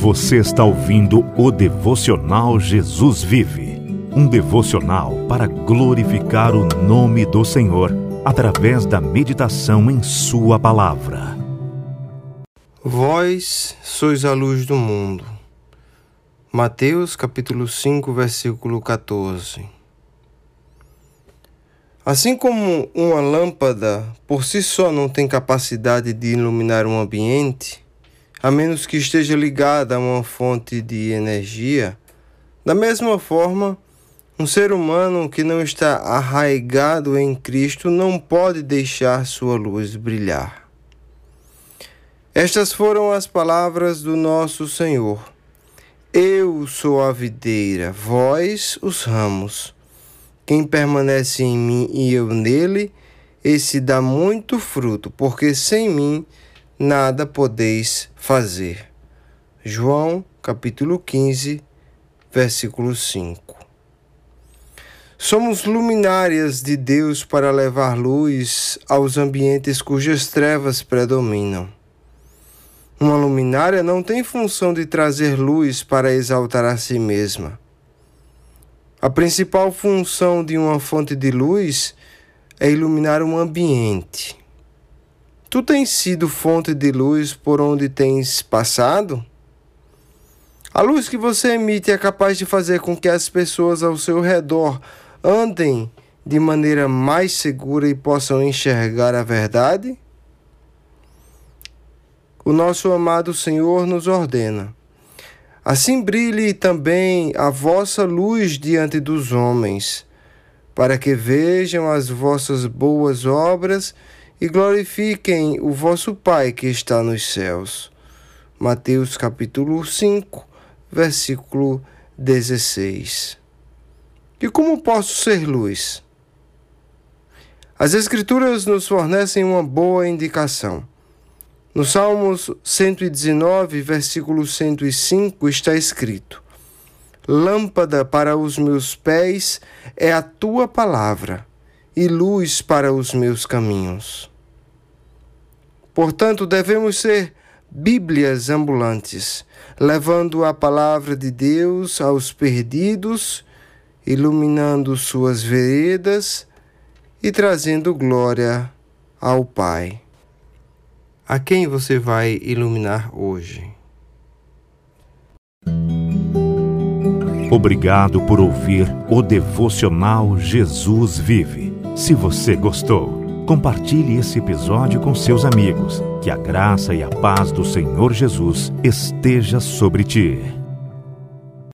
Você está ouvindo o devocional Jesus Vive um devocional para glorificar o nome do Senhor através da meditação em Sua palavra. Vós sois a luz do mundo. Mateus capítulo 5, versículo 14. Assim como uma lâmpada por si só não tem capacidade de iluminar um ambiente, a menos que esteja ligada a uma fonte de energia, da mesma forma, um ser humano que não está arraigado em Cristo não pode deixar sua luz brilhar. Estas foram as palavras do nosso Senhor. Eu sou a videira, vós os ramos. Quem permanece em mim e eu nele, esse dá muito fruto, porque sem mim nada podeis fazer. João, capítulo 15, versículo 5. Somos luminárias de Deus para levar luz aos ambientes cujas trevas predominam. Uma luminária não tem função de trazer luz para exaltar a si mesma. A principal função de uma fonte de luz é iluminar um ambiente. Tu tens sido fonte de luz por onde tens passado? A luz que você emite é capaz de fazer com que as pessoas ao seu redor andem de maneira mais segura e possam enxergar a verdade? O nosso amado Senhor nos ordena Assim brilhe também a vossa luz diante dos homens, para que vejam as vossas boas obras e glorifiquem o vosso Pai que está nos céus. Mateus capítulo 5, versículo 16. E como posso ser luz? As Escrituras nos fornecem uma boa indicação. No Salmos 119, versículo 105, está escrito: Lâmpada para os meus pés é a tua palavra, e luz para os meus caminhos. Portanto, devemos ser Bíblias ambulantes, levando a palavra de Deus aos perdidos, iluminando suas veredas e trazendo glória ao Pai. A quem você vai iluminar hoje? Obrigado por ouvir o devocional Jesus Vive. Se você gostou, compartilhe esse episódio com seus amigos. Que a graça e a paz do Senhor Jesus esteja sobre ti.